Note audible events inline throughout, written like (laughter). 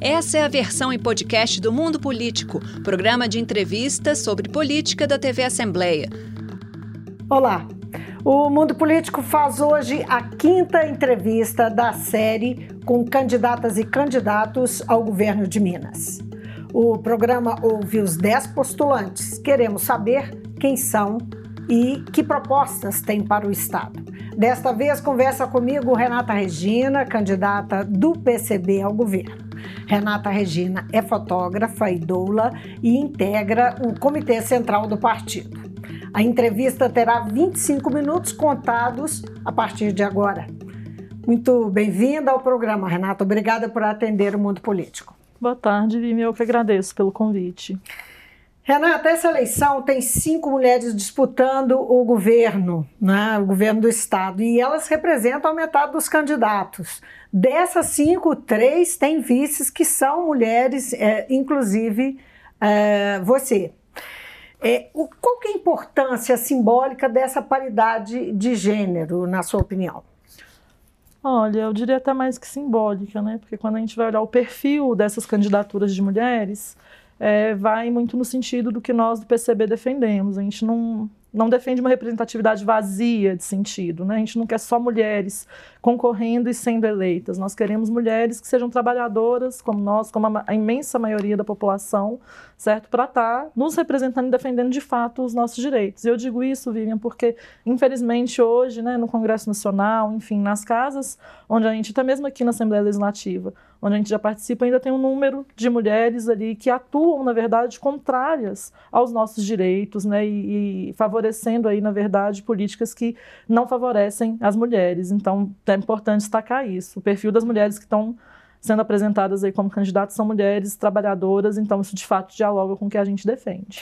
Essa é a versão em podcast do Mundo Político, programa de entrevistas sobre política da TV Assembleia. Olá, o Mundo Político faz hoje a quinta entrevista da série com candidatas e candidatos ao governo de Minas. O programa ouve os dez postulantes. Queremos saber quem são e que propostas têm para o Estado. Desta vez, conversa comigo Renata Regina, candidata do PCB ao governo. Renata Regina é fotógrafa e doula e integra o Comitê Central do Partido. A entrevista terá 25 minutos contados a partir de agora. Muito bem-vinda ao programa, Renata. Obrigada por atender o mundo político. Boa tarde, Vime. Eu que agradeço pelo convite. Renata, essa eleição tem cinco mulheres disputando o governo, né, o governo do estado, e elas representam a metade dos candidatos. Dessas cinco, três têm vices que são mulheres, é, inclusive é, você. É, o, qual que é a importância simbólica dessa paridade de gênero, na sua opinião? Olha, eu diria até mais que simbólica, né? Porque quando a gente vai olhar o perfil dessas candidaturas de mulheres, é, vai muito no sentido do que nós do PCB defendemos. A gente não, não defende uma representatividade vazia de sentido, né? A gente não quer só mulheres concorrendo e sendo eleitas. Nós queremos mulheres que sejam trabalhadoras, como nós, como a, imensa maioria da população, certo? Para estar tá nos representando e defendendo de fato os nossos direitos. E eu digo isso, Vivian, porque infelizmente hoje, né, no Congresso Nacional, enfim, nas casas onde a gente, até mesmo aqui na Assembleia Legislativa, onde a gente já participa, ainda tem um número de mulheres ali que atuam, na verdade, contrárias aos nossos direitos, né, e, e favorecendo aí, na verdade, políticas que não favorecem as mulheres. Então, é importante destacar isso. O perfil das mulheres que estão sendo apresentadas aí como candidatas são mulheres trabalhadoras, então isso de fato dialoga com o que a gente defende.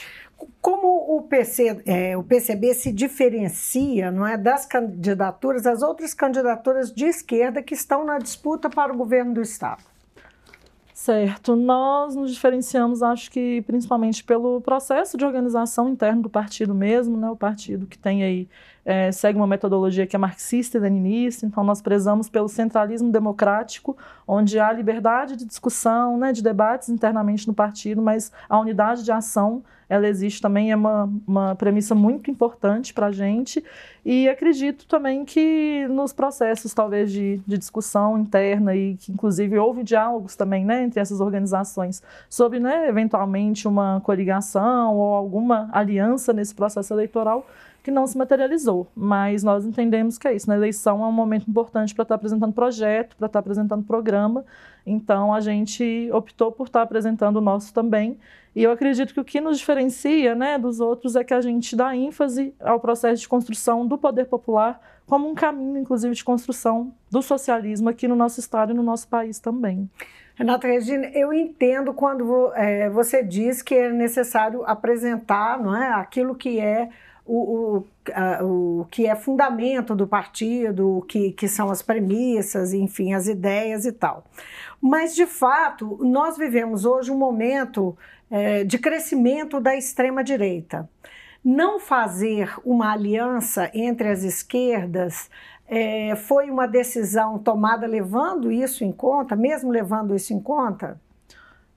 Como o, PC, é, o PCB se diferencia não é, das candidaturas, as outras candidaturas de esquerda que estão na disputa para o governo do Estado? Certo. Nós nos diferenciamos, acho que principalmente pelo processo de organização interno do partido mesmo, né? O partido que tem aí, é, segue uma metodologia que é marxista e leninista, então nós prezamos pelo centralismo democrático, onde há liberdade de discussão, né, de debates internamente no partido, mas a unidade de ação ela existe também, é uma, uma premissa muito importante para a gente. E acredito também que nos processos, talvez, de, de discussão interna, e que inclusive houve diálogos também né, entre essas organizações sobre, né, eventualmente, uma coligação ou alguma aliança nesse processo eleitoral, que não se materializou, mas nós entendemos que é isso. Na eleição é um momento importante para estar apresentando projeto, para estar apresentando programa, então a gente optou por estar apresentando o nosso também. E eu acredito que o que nos diferencia né, dos outros é que a gente dá ênfase ao processo de construção do poder popular como um caminho, inclusive, de construção do socialismo aqui no nosso estado e no nosso país também. Renata Regina, eu entendo quando é, você diz que é necessário apresentar não é, aquilo que é o, o, a, o que é fundamento do partido, o que, que são as premissas, enfim, as ideias e tal. Mas, de fato, nós vivemos hoje um momento é, de crescimento da extrema-direita. Não fazer uma aliança entre as esquerdas é, foi uma decisão tomada levando isso em conta, mesmo levando isso em conta?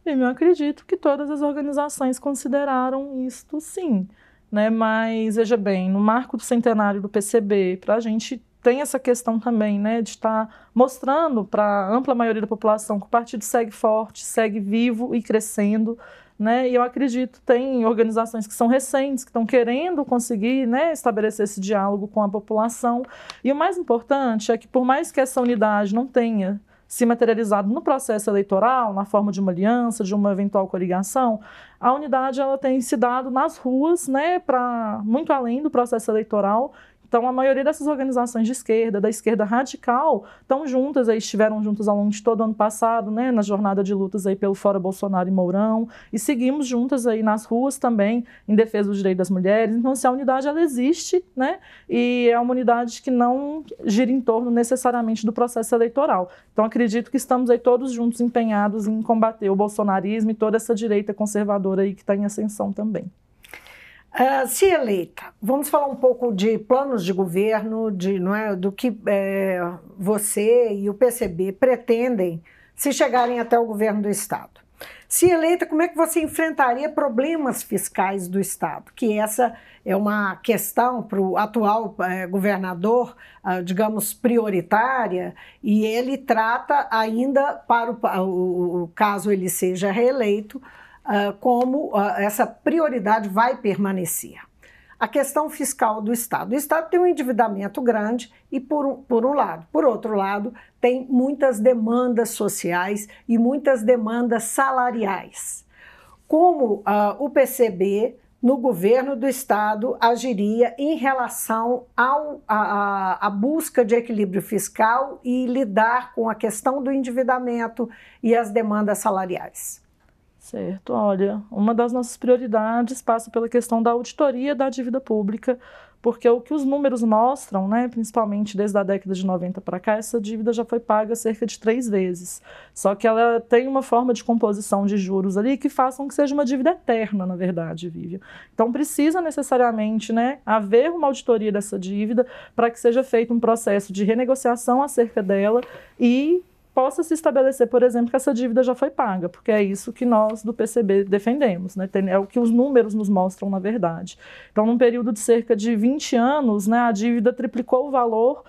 Eu acredito que todas as organizações consideraram isto sim. Né? Mas, veja bem, no marco do centenário do PCB, para a gente tem essa questão também, né, de estar tá mostrando para a ampla maioria da população que o partido segue forte, segue vivo e crescendo, né, e eu acredito tem organizações que são recentes, que estão querendo conseguir, né, estabelecer esse diálogo com a população, e o mais importante é que por mais que essa unidade não tenha se materializado no processo eleitoral, na forma de uma aliança, de uma eventual coligação, a unidade ela tem se dado nas ruas, né, para muito além do processo eleitoral então, a maioria dessas organizações de esquerda, da esquerda radical, estão juntas, aí, estiveram juntas ao longo de todo o ano passado, né, na jornada de lutas aí pelo Fora Bolsonaro e Mourão, e seguimos juntas aí nas ruas também, em defesa dos direitos das mulheres. Então, se a unidade, ela existe, né, e é uma unidade que não gira em torno necessariamente do processo eleitoral. Então, acredito que estamos aí todos juntos empenhados em combater o bolsonarismo e toda essa direita conservadora aí que está em ascensão também. Uh, se eleita, vamos falar um pouco de planos de governo, de, não é, do que é, você e o PCB pretendem se chegarem até o governo do Estado. Se eleita, como é que você enfrentaria problemas fiscais do Estado? Que essa é uma questão para o atual é, governador, uh, digamos, prioritária, e ele trata ainda, para o, o, caso ele seja reeleito, como uh, essa prioridade vai permanecer a questão fiscal do Estado. O Estado tem um endividamento grande e por um, por um lado. Por outro lado, tem muitas demandas sociais e muitas demandas salariais. Como uh, o PCB no governo do Estado agiria em relação à busca de equilíbrio fiscal e lidar com a questão do endividamento e as demandas salariais? Certo, olha, uma das nossas prioridades passa pela questão da auditoria da dívida pública, porque o que os números mostram, né, principalmente desde a década de 90 para cá, essa dívida já foi paga cerca de três vezes. Só que ela tem uma forma de composição de juros ali que façam que seja uma dívida eterna, na verdade, Vivian. Então precisa necessariamente né, haver uma auditoria dessa dívida para que seja feito um processo de renegociação acerca dela e possa se estabelecer, por exemplo, que essa dívida já foi paga, porque é isso que nós do PCB defendemos, né? é o que os números nos mostram, na verdade. Então, num período de cerca de 20 anos, né, a dívida triplicou o valor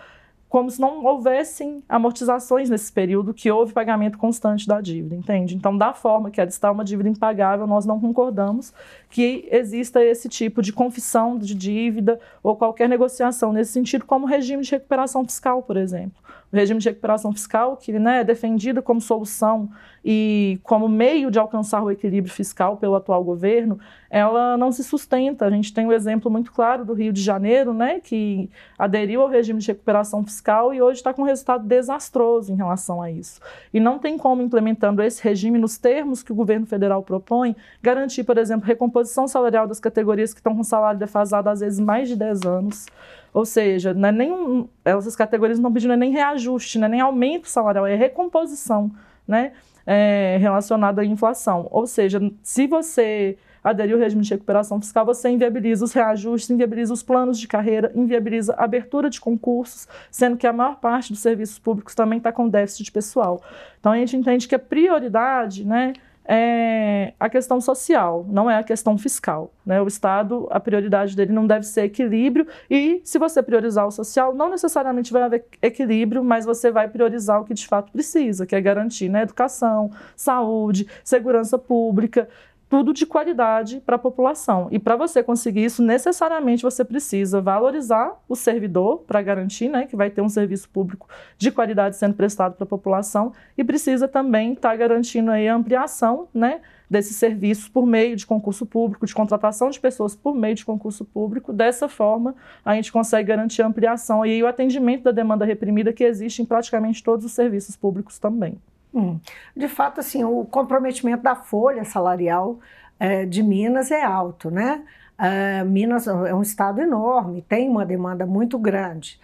como se não houvessem amortizações nesse período que houve pagamento constante da dívida, entende? Então, da forma que ela está uma dívida impagável, nós não concordamos que exista esse tipo de confissão de dívida ou qualquer negociação nesse sentido, como regime de recuperação fiscal, por exemplo o regime de recuperação fiscal, que né, é defendido como solução e como meio de alcançar o equilíbrio fiscal pelo atual governo, ela não se sustenta. A gente tem um exemplo muito claro do Rio de Janeiro, né, que aderiu ao regime de recuperação fiscal e hoje está com um resultado desastroso em relação a isso. E não tem como, implementando esse regime nos termos que o governo federal propõe, garantir, por exemplo, recomposição salarial das categorias que estão com salário defasado às vezes mais de 10 anos ou seja, não é nem essas categorias não pedindo nem reajuste, não é nem aumento salarial, é recomposição né, é, relacionada à inflação. Ou seja, se você aderir ao regime de recuperação fiscal, você inviabiliza os reajustes, inviabiliza os planos de carreira, inviabiliza a abertura de concursos, sendo que a maior parte dos serviços públicos também está com déficit pessoal. Então a gente entende que a prioridade, né, é a questão social, não é a questão fiscal. Né? O Estado, a prioridade dele não deve ser equilíbrio, e se você priorizar o social, não necessariamente vai haver equilíbrio, mas você vai priorizar o que de fato precisa, que é garantir né, educação, saúde, segurança pública, tudo de qualidade para a população. E para você conseguir isso, necessariamente você precisa valorizar o servidor para garantir né, que vai ter um serviço público de qualidade sendo prestado para a população e precisa também estar tá garantindo aí a ampliação né, desses serviços por meio de concurso público, de contratação de pessoas por meio de concurso público. Dessa forma, a gente consegue garantir a ampliação e o atendimento da demanda reprimida que existe em praticamente todos os serviços públicos também. Hum. De fato, assim, o comprometimento da folha salarial é, de Minas é alto, né? É, Minas é um estado enorme, tem uma demanda muito grande.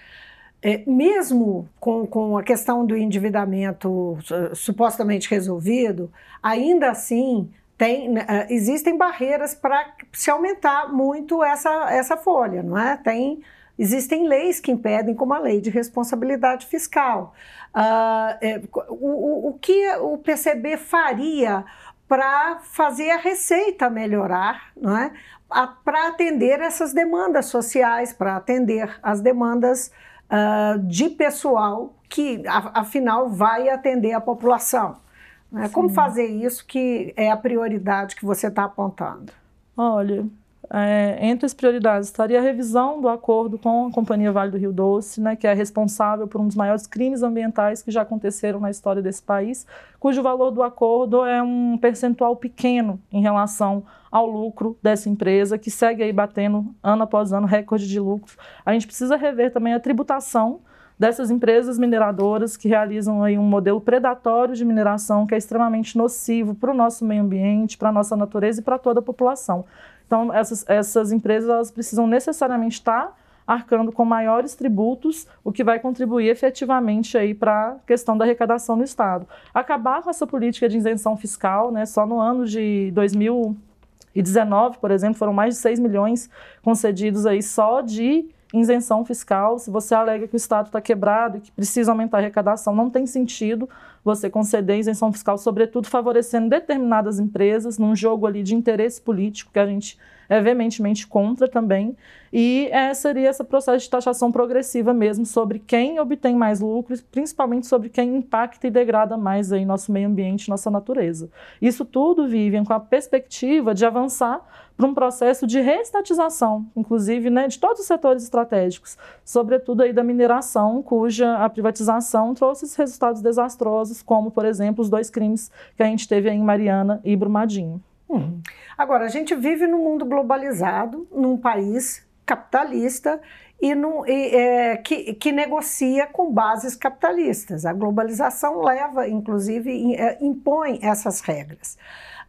É, mesmo com, com a questão do endividamento supostamente resolvido, ainda assim tem, né, existem barreiras para se aumentar muito essa, essa folha, não é? Tem Existem leis que impedem, como a lei de responsabilidade fiscal. Uh, é, o, o, que o PCB faria para fazer a receita melhorar, não é? para atender essas demandas sociais, para atender as demandas uh, de pessoal que, afinal, vai atender a população. Né? Como fazer isso que é a prioridade que você está apontando? Olha, é, entre as prioridades estaria a revisão do acordo com a Companhia Vale do Rio Doce, né, que é responsável por um dos maiores crimes ambientais que já aconteceram na história desse país, cujo valor do acordo é um percentual pequeno em relação ao lucro dessa empresa, que segue aí batendo ano após ano recorde de lucro. A gente precisa rever também a tributação dessas empresas mineradoras que realizam aí um modelo predatório de mineração que é extremamente nocivo para o nosso meio ambiente, para a nossa natureza e para toda a população. Então, essas, essas empresas elas precisam necessariamente estar arcando com maiores tributos, o que vai contribuir efetivamente aí para a questão da arrecadação no Estado. Acabar com essa política de isenção fiscal, né, só no ano de 2019, por exemplo, foram mais de 6 milhões concedidos aí só de isenção fiscal. Se você alega que o Estado está quebrado e que precisa aumentar a arrecadação, não tem sentido você conceder isenção fiscal, sobretudo favorecendo determinadas empresas num jogo ali de interesse político que a gente é veementemente contra também. E é, seria esse processo de taxação progressiva mesmo sobre quem obtém mais lucros, principalmente sobre quem impacta e degrada mais aí nosso meio ambiente, nossa natureza. Isso tudo, Vivian, com a perspectiva de avançar para um processo de reestatização, inclusive, né, de todos os setores estratégicos, sobretudo aí da mineração, cuja a privatização trouxe esses resultados desastrosos, como, por exemplo, os dois crimes que a gente teve em Mariana e Brumadinho. Uhum. Agora, a gente vive num mundo globalizado, num país capitalista e, no, e é, que, que, negocia com bases capitalistas. A globalização leva, inclusive, é, impõe essas regras.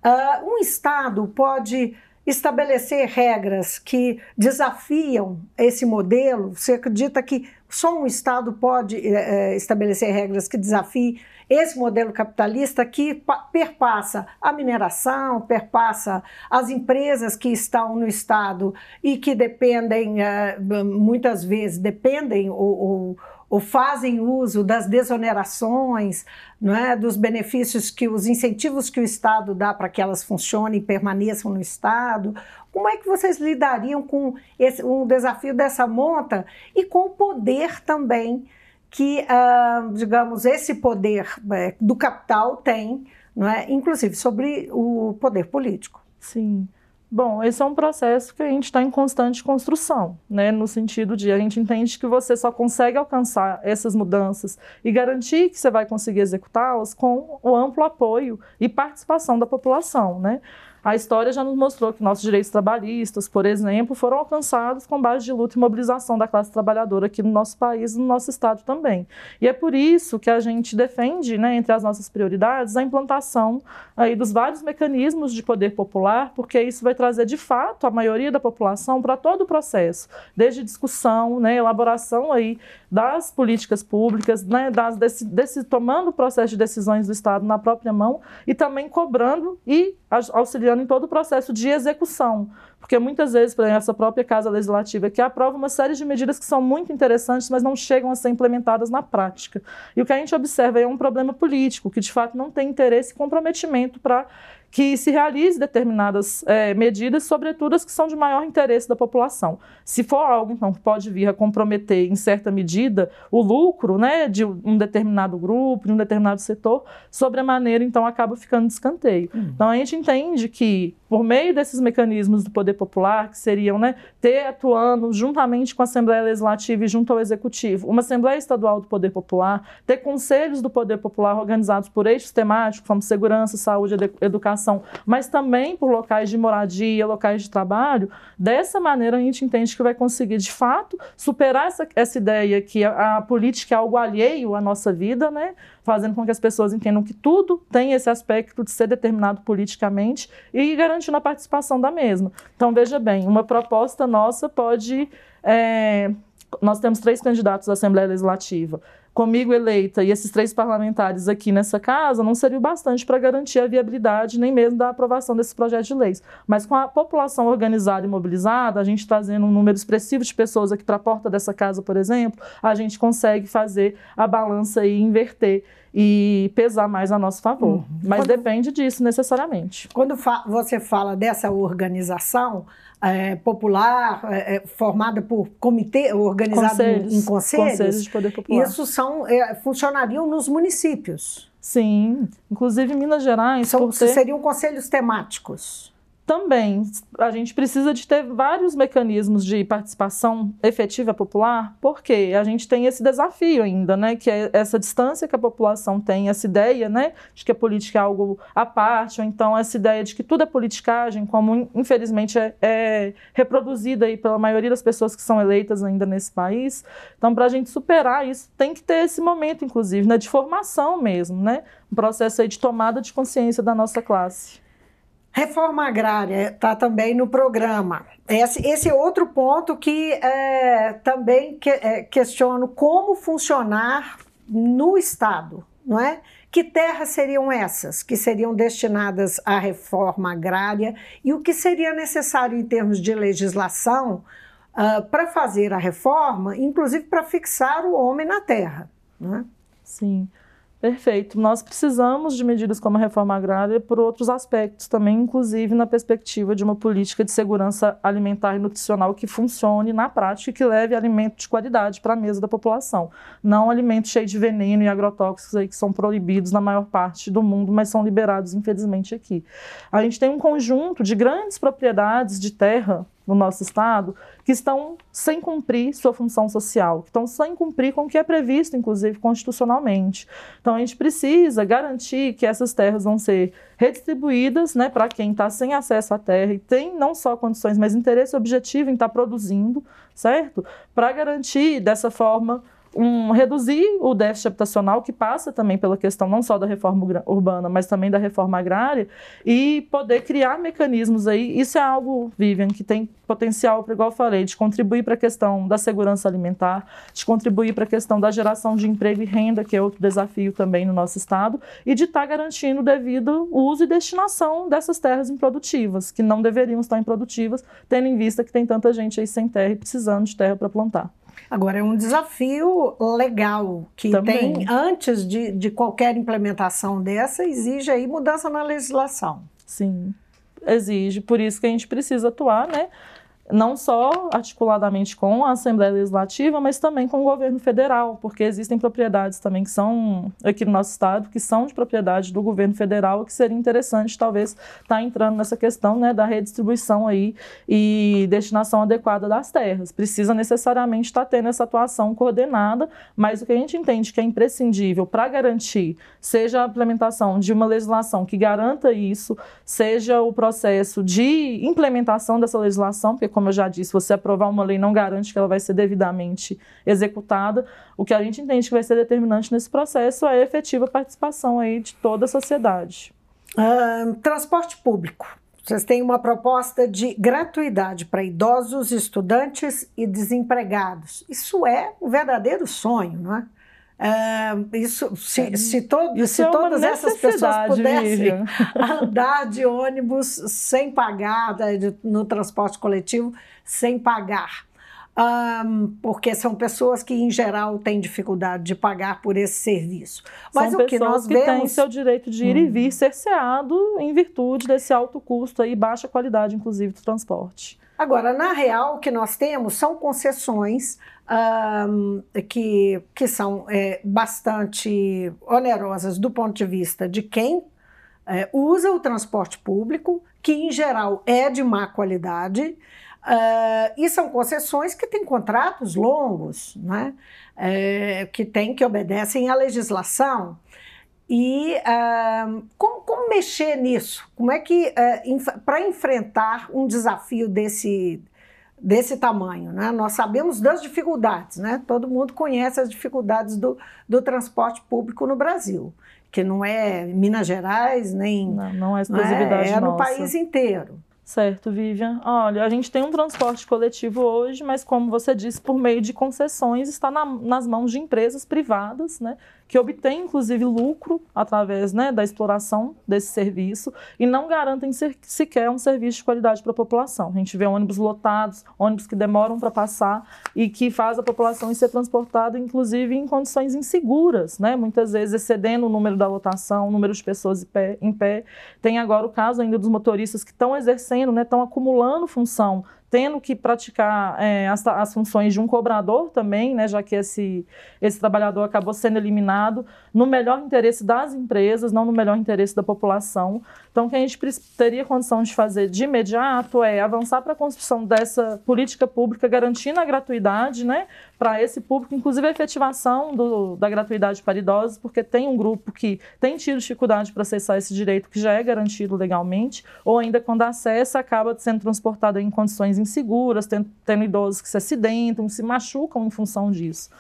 Uh, um Estado pode estabelecer regras que desafiam esse modelo? Você acredita que só um Estado pode é, estabelecer regras que desafiem esse modelo capitalista que perpassa a mineração, perpassa as empresas que estão no Estado e que dependem, é, muitas vezes, dependem ou, ou ou fazem uso das desonerações, não é, dos benefícios que os incentivos que o Estado dá para que elas funcionem e permaneçam no Estado. Como é que vocês lidariam com esse, um desafio dessa monta e com o poder também que, uh, digamos, esse poder uh, do capital tem, não é, inclusive sobre o poder político? Sim. Bom, esse é um processo que a gente está em constante construção, né? No sentido de a gente entende que você só consegue alcançar essas mudanças e garantir que você vai conseguir executá-las com o amplo apoio e participação da população, né? A história já nos mostrou que nossos direitos trabalhistas, por exemplo, foram alcançados com base de luta e mobilização da classe trabalhadora aqui no nosso país e no nosso estado também. E é por isso que a gente defende, né, entre as nossas prioridades, a implantação aí dos vários mecanismos de poder popular, porque isso vai trazer de fato a maioria da população para todo o processo, desde discussão, né, elaboração aí das políticas públicas, né, das, desse, desse, tomando o processo de decisões do Estado na própria mão e também cobrando e auxiliando em todo o processo de execução. Porque muitas vezes, por exemplo, essa própria Casa Legislativa que aprova uma série de medidas que são muito interessantes, mas não chegam a ser implementadas na prática. E o que a gente observa é um problema político, que de fato não tem interesse e comprometimento para que se realize determinadas é, medidas, sobretudo as que são de maior interesse da população. Se for algo, então, que pode vir a comprometer, em certa medida, o lucro né, de um determinado grupo, de um determinado setor, sobre a maneira, então, acaba ficando de escanteio. Uhum. Então, a gente entende que, por meio desses mecanismos do poder popular, que seriam né, ter atuando juntamente com a Assembleia Legislativa e junto ao Executivo, uma Assembleia Estadual do Poder Popular, ter conselhos do Poder Popular organizados por eixos temáticos, como segurança, saúde, educação, mas também por locais de moradia, locais de trabalho, dessa maneira a gente entende que vai conseguir, de fato, superar essa, essa ideia que a, a política é algo alheio à nossa vida, né? fazendo com que as pessoas entendam que tudo tem esse aspecto de ser determinado politicamente e garantindo a participação da mesma. Então, veja bem, uma proposta nossa pode. É, nós temos três candidatos à Assembleia Legislativa comigo eleita e esses três parlamentares aqui nessa casa, não seria o bastante para garantir a viabilidade nem mesmo da aprovação desses projetos de leis. Mas com a população organizada e mobilizada, a gente trazendo um número expressivo de pessoas aqui para a porta dessa casa, por exemplo, a gente consegue fazer a balança e inverter e pesar mais a nosso favor. Uhum. Mas quando, depende disso necessariamente. Quando fa você fala dessa organização é, popular, é, é formada por comitê, organizado conselhos, em conselhos, conselhos de poder popular. isso são, é, funcionariam nos municípios. Sim, inclusive Minas Gerais. São, ter... Seriam conselhos temáticos também. A gente precisa de ter vários mecanismos de participação efetiva popular, porque a gente tem esse desafio ainda, né, que é essa distância que a população tem, essa ideia, né, de que a política é algo à parte, ou então essa ideia de que tudo é politicagem, como infelizmente é, é reproduzida aí pela maioria das pessoas que são eleitas ainda nesse país. Então, para a gente superar isso, tem que ter esse momento, inclusive, né, de formação mesmo, né, um processo aí de tomada de consciência da nossa classe. Reforma agrária está também no programa. Esse, esse é outro ponto que é, também que, é, questiono como funcionar no Estado, não é? Que terras seriam essas que seriam destinadas à reforma agrária e o que seria necessário em termos de legislação uh, para fazer a reforma, inclusive para fixar o homem na terra? Não é? Sim. Perfeito. Nós precisamos de medidas como a reforma agrária por outros aspectos também, inclusive na perspectiva de uma política de segurança alimentar e nutricional que funcione na prática e que leve alimento de qualidade para a mesa da população. Não alimento cheio de veneno e agrotóxicos aí que são proibidos na maior parte do mundo, mas são liberados, infelizmente, aqui. A gente tem um conjunto de grandes propriedades de terra no nosso Estado que estão sem cumprir sua função social, que estão sem cumprir com o que é previsto, inclusive, constitucionalmente. Então, a gente precisa garantir que essas terras vão ser redistribuídas né, para quem está sem acesso à terra e tem não só condições, mas interesse objetivo em estar tá produzindo, certo? Para garantir, dessa forma, um, reduzir o déficit habitacional, que passa também pela questão não só da reforma urbana, mas também da reforma agrária, e poder criar mecanismos aí. Isso é algo, Vivian, que tem potencial, igual eu falei, de contribuir para a questão da segurança alimentar, de contribuir para a questão da geração de emprego e renda, que é outro desafio também no nosso estado, e de estar tá garantindo o devido uso e destinação dessas terras improdutivas, que não deveriam estar improdutivas, tendo em vista que tem tanta gente aí sem terra e precisando de terra para plantar. Agora, é um desafio legal que Também. tem, antes de, de qualquer implementação dessa, exige aí mudança na legislação. Sim, exige. Por isso que a gente precisa atuar, né? Não só articuladamente com a Assembleia Legislativa, mas também com o governo federal, porque existem propriedades também que são aqui no nosso estado, que são de propriedade do governo federal, que seria interessante talvez estar tá entrando nessa questão né, da redistribuição aí e destinação adequada das terras. Precisa necessariamente estar tá tendo essa atuação coordenada, mas o que a gente entende que é imprescindível para garantir, seja a implementação de uma legislação que garanta isso, seja o processo de implementação dessa legislação, porque como eu já disse, você aprovar uma lei não garante que ela vai ser devidamente executada. O que a gente entende que vai ser determinante nesse processo é a efetiva participação aí de toda a sociedade. Transporte público. Vocês têm uma proposta de gratuidade para idosos, estudantes e desempregados. Isso é um verdadeiro sonho, não é? Uh, isso, se, se, to, isso se é todas essas pessoas pudessem (laughs) andar de ônibus sem pagar, né, no transporte coletivo, sem pagar. Um, porque são pessoas que, em geral, têm dificuldade de pagar por esse serviço. Mas são o que nós que vemos... têm seu direito de ir hum. e vir cerceado em virtude desse alto custo e baixa qualidade, inclusive, do transporte. Agora, na real, o que nós temos são concessões um, que, que são é, bastante onerosas do ponto de vista de quem é, usa o transporte público, que em geral é de má qualidade, uh, e são concessões que têm contratos longos, né? É, que têm que obedecem à legislação. E uh, como, como, mexer nisso? Como é que, uh, inf para enfrentar um desafio desse, desse tamanho. Né? Nós sabemos das dificuldades, né? todo mundo conhece as dificuldades do, do transporte público no Brasil, que não é Minas Gerais, nem. Não, não é exclusividade. Não é, é no país inteiro. Certo, Vivian. Olha, a gente tem um transporte coletivo hoje, mas como você disse, por meio de concessões, está na, nas mãos de empresas privadas, né? Que obtêm, inclusive, lucro através né, da exploração desse serviço e não garantem sequer um serviço de qualidade para a população. A gente vê ônibus lotados, ônibus que demoram para passar e que faz a população ser transportada, inclusive, em condições inseguras, né? muitas vezes excedendo o número da lotação, o número de pessoas em pé. Em pé. Tem agora o caso ainda dos motoristas que estão exercendo, né, estão acumulando função tendo que praticar é, as, as, funções de um cobrador também, né, já que esse, esse trabalhador acabou sendo eliminado, no melhor interesse das empresas, não no melhor interesse da população. Então, o que a gente teria condição de fazer de imediato é avançar para a construção dessa política pública garantindo a gratuidade né, para esse público, inclusive a efetivação do, da gratuidade para idosos, porque tem um grupo que tem tido dificuldade para acessar esse direito que já é garantido legalmente, ou ainda quando acessa, acaba sendo transportado em condições inseguras, tendo, tendo idosos que se acidentam, se machucam em função disso.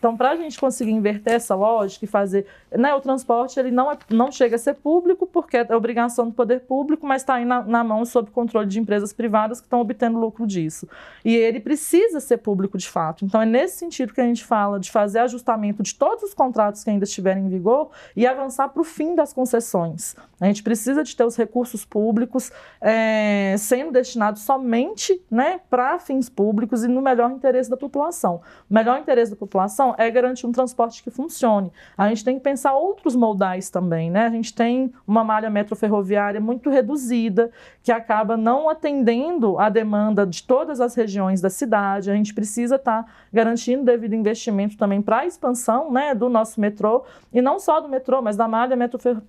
Então, para a gente conseguir inverter essa lógica e fazer. Né, o transporte ele não, é, não chega a ser público, porque é obrigação do poder público, mas está aí na, na, mão sob controle de empresas privadas que estão obtendo lucro disso. E ele precisa ser público de fato. Então, é nesse sentido que a gente fala de fazer ajustamento de todos os contratos que ainda estiverem em vigor e avançar para o fim das concessões. A gente precisa de ter os recursos públicos é, sendo destinados somente né, para fins públicos e no melhor interesse da população. O melhor interesse da população população é garantir um transporte que funcione. A gente tem que pensar outros modais também, né? A gente tem uma malha metroferroviária muito reduzida, que acaba não atendendo a demanda de todas as regiões da cidade. A gente precisa estar tá garantindo devido investimento também para a expansão né, do nosso metrô, e não só do metrô, mas da malha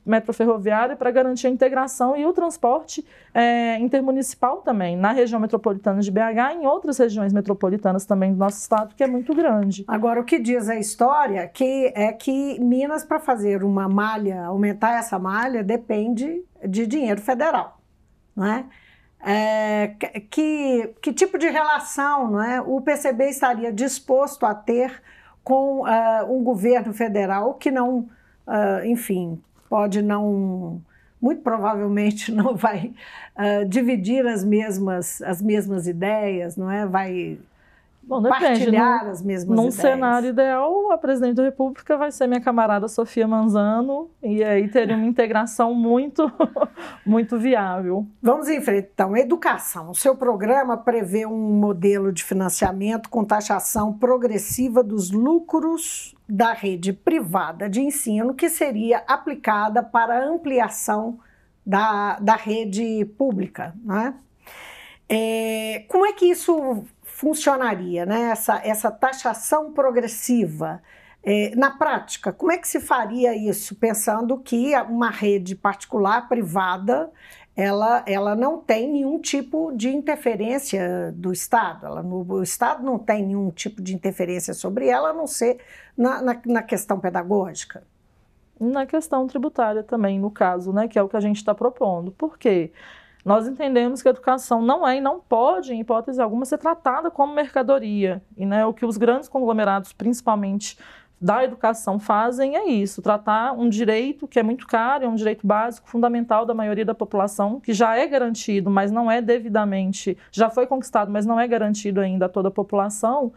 metroferroviária para garantir a integração e o transporte é, intermunicipal também, na região metropolitana de BH e em outras regiões metropolitanas também do nosso estado, que é muito grande. Agora, o que diz a história que é que Minas, para fazer uma malha, aumentar essa malha, depende de dinheiro federal, não é? É, que, que tipo de relação não é, o PCB estaria disposto a ter com uh, um governo federal que não, uh, enfim, pode não muito provavelmente (laughs) não vai uh, dividir as mesmas, as mesmas ideias, não é? Vai Bom, depende. partilhar as mesmas num ideias. Num cenário ideal, a presidente da República vai ser minha camarada Sofia Manzano e aí teria uma integração muito, (laughs) muito viável. Vamos em frente, então. Educação. O seu programa prevê um modelo de financiamento com taxação progressiva dos lucros da rede privada de ensino que seria aplicada para ampliação da, da rede pública. Né? É, como é que isso funcionaria, né? essa, essa taxação progressiva? É, na prática, como é que se faria isso, pensando que uma rede particular, privada, ela, ela não tem nenhum tipo de interferência do Estado. Ela, o Estado não tem nenhum tipo de interferência sobre ela, a não ser na, na, na questão pedagógica. Na questão tributária também, no caso, né, que é o que a gente está propondo. Por quê? Nós entendemos que a educação não é e não pode, em hipótese alguma, ser tratada como mercadoria. E né, o que os grandes conglomerados, principalmente da educação fazem é isso, tratar um direito que é muito caro, é um direito básico, fundamental da maioria da população, que já é garantido, mas não é devidamente, já foi conquistado, mas não é garantido ainda a toda a população,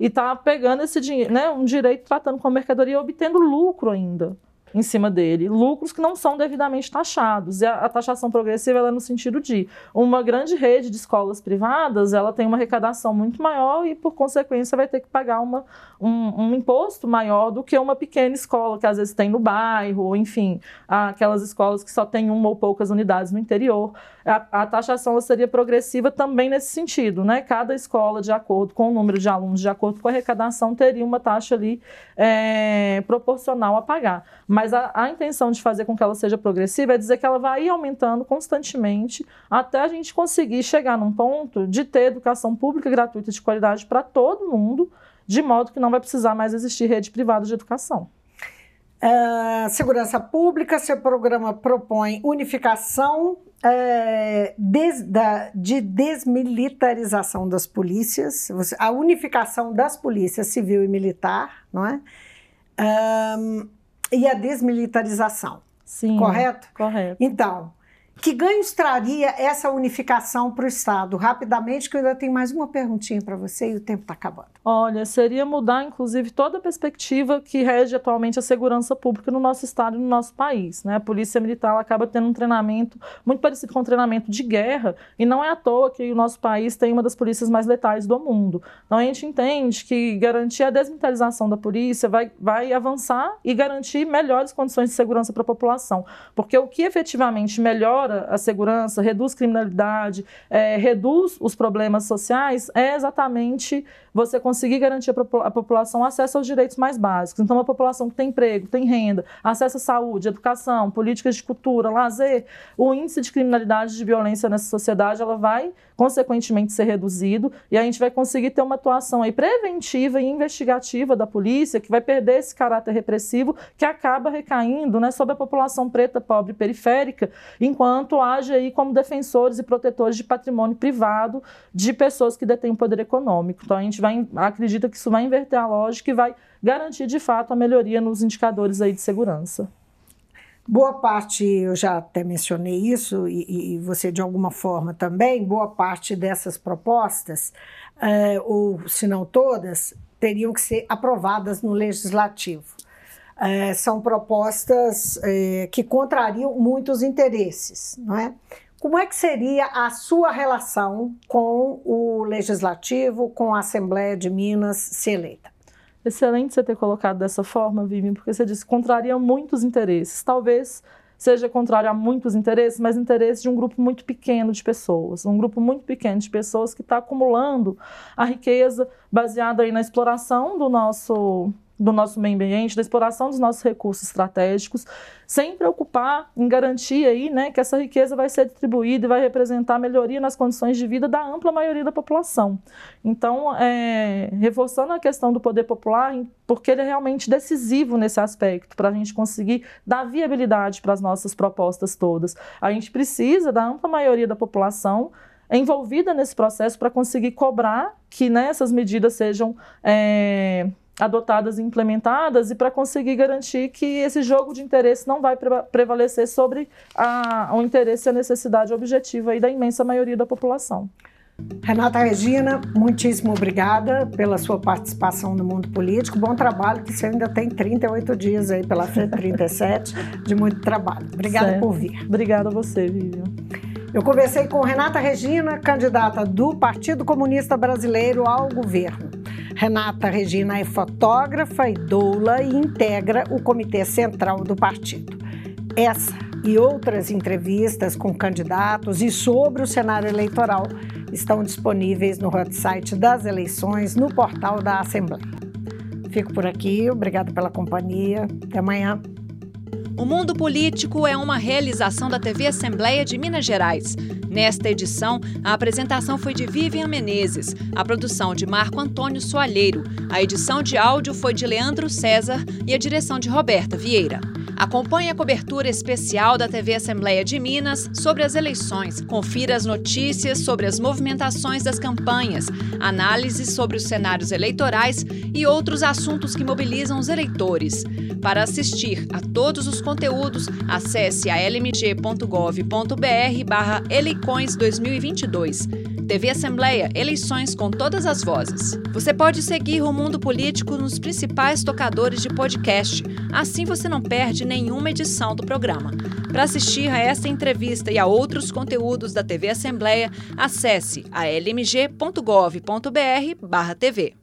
e está pegando esse dinheiro, né, um direito tratando como mercadoria e obtendo lucro ainda em cima dele, lucros que não são devidamente taxados. E a, a taxação progressiva é no sentido de uma grande rede de escolas privadas, ela tem uma arrecadação muito maior e, por consequência, vai ter que pagar uma, um, um, imposto maior do que uma pequena escola que às vezes tem no bairro, ou enfim, aquelas escolas que só tem uma ou poucas unidades no interior. A, a taxação seria progressiva também nesse sentido, né? Cada escola, de acordo com o número de alunos, de acordo com a arrecadação, teria uma taxa ali é, proporcional a pagar. Mas a, a intenção de fazer com que ela seja progressiva é dizer que ela vai aumentando constantemente até a gente conseguir chegar num ponto de ter educação pública gratuita de qualidade para todo mundo de modo que não vai precisar mais existir rede privada de educação. Uh, segurança pública, seu programa propõe unificação uh, des, da, de desmilitarização das polícias, a unificação das polícias civil e militar, não é? Um, e a desmilitarização. Sim. Correto? Correto. Então, que ganhos traria essa unificação para o Estado? Rapidamente, que eu ainda tenho mais uma perguntinha para você e o tempo está acabando. Olha, seria mudar, inclusive, toda a perspectiva que rege atualmente a segurança pública no nosso Estado e no nosso país. Né? A Polícia Militar acaba tendo um treinamento muito parecido com um treinamento de guerra, e não é à toa que o nosso país tem uma das polícias mais letais do mundo. Então, a gente entende que garantir a desmilitarização da polícia vai, vai avançar e garantir melhores condições de segurança para a população. Porque o que efetivamente melhora melhora a segurança, reduz criminalidade, é, reduz os problemas sociais, é exatamente você conseguir garantir a população acesso aos direitos mais básicos. Então, uma população que tem emprego, tem renda, acesso à saúde, educação, políticas de cultura, lazer, o índice de criminalidade de violência nessa sociedade ela vai, consequentemente, ser reduzido e a gente vai conseguir ter uma atuação aí preventiva e investigativa da polícia que vai perder esse caráter repressivo que acaba recaindo né, sobre a população preta, pobre periférica, enquanto age aí como defensores e protetores de patrimônio privado de pessoas que detêm poder econômico. Então, a gente vai, acredita que isso vai inverter a lógica e vai garantir de fato a melhoria nos indicadores aí de segurança. Boa parte, eu já até mencionei isso, e, e você de alguma forma também, boa parte dessas propostas, é, ou se não todas, teriam que ser aprovadas no legislativo. É, são propostas é, que contrariam muitos interesses, não é? Como é que seria a sua relação com o Legislativo, com a Assembleia de Minas se eleita? Excelente você ter colocado dessa forma, Vivian, porque você disse contraria muitos interesses. Talvez seja contrário a muitos interesses, mas interesses de um grupo muito pequeno de pessoas, um grupo muito pequeno de pessoas que está acumulando a riqueza baseada aí na exploração do nosso do nosso meio ambiente, da exploração dos nossos recursos estratégicos, sem preocupar em garantir aí, né, que essa riqueza vai ser distribuída e vai representar melhoria nas condições de vida da ampla maioria da população. Então, é, reforçando a questão do poder popular, porque ele é realmente decisivo nesse aspecto, para a gente conseguir dar viabilidade para as nossas propostas todas. A gente precisa da ampla maioria da população envolvida nesse processo para conseguir cobrar que né, essas medidas sejam é, adotadas e implementadas e para conseguir garantir que esse jogo de interesse não vai prevalecer sobre a, o interesse e a necessidade objetiva aí da imensa maioria da população. Renata Regina, muitíssimo obrigada pela sua participação no mundo político. Bom trabalho, que você ainda tem 38 dias aí pela frente, 37, de muito trabalho. Obrigada certo. por vir. Obrigada a você, Vivian. Eu conversei com Renata Regina, candidata do Partido Comunista Brasileiro ao governo. Renata Regina é fotógrafa e doula e integra o Comitê Central do partido. Essa e outras entrevistas com candidatos e sobre o cenário eleitoral estão disponíveis no website das eleições no portal da Assembleia. Fico por aqui, obrigado pela companhia. Até amanhã. O Mundo Político é uma realização da TV Assembleia de Minas Gerais. Nesta edição, a apresentação foi de Vivian Menezes, a produção de Marco Antônio Soalheiro, a edição de áudio foi de Leandro César e a direção de Roberta Vieira. Acompanhe a cobertura especial da TV Assembleia de Minas sobre as eleições. Confira as notícias sobre as movimentações das campanhas, análises sobre os cenários eleitorais e outros assuntos que mobilizam os eleitores. Para assistir a todos os conteúdos, acesse a lmg.gov.br eleições 2022. TV Assembleia, eleições com todas as vozes. Você pode seguir o Mundo Político nos principais tocadores de podcast. Assim você não perde nenhuma edição do programa. Para assistir a esta entrevista e a outros conteúdos da TV Assembleia, acesse a lmg.gov.br/tv.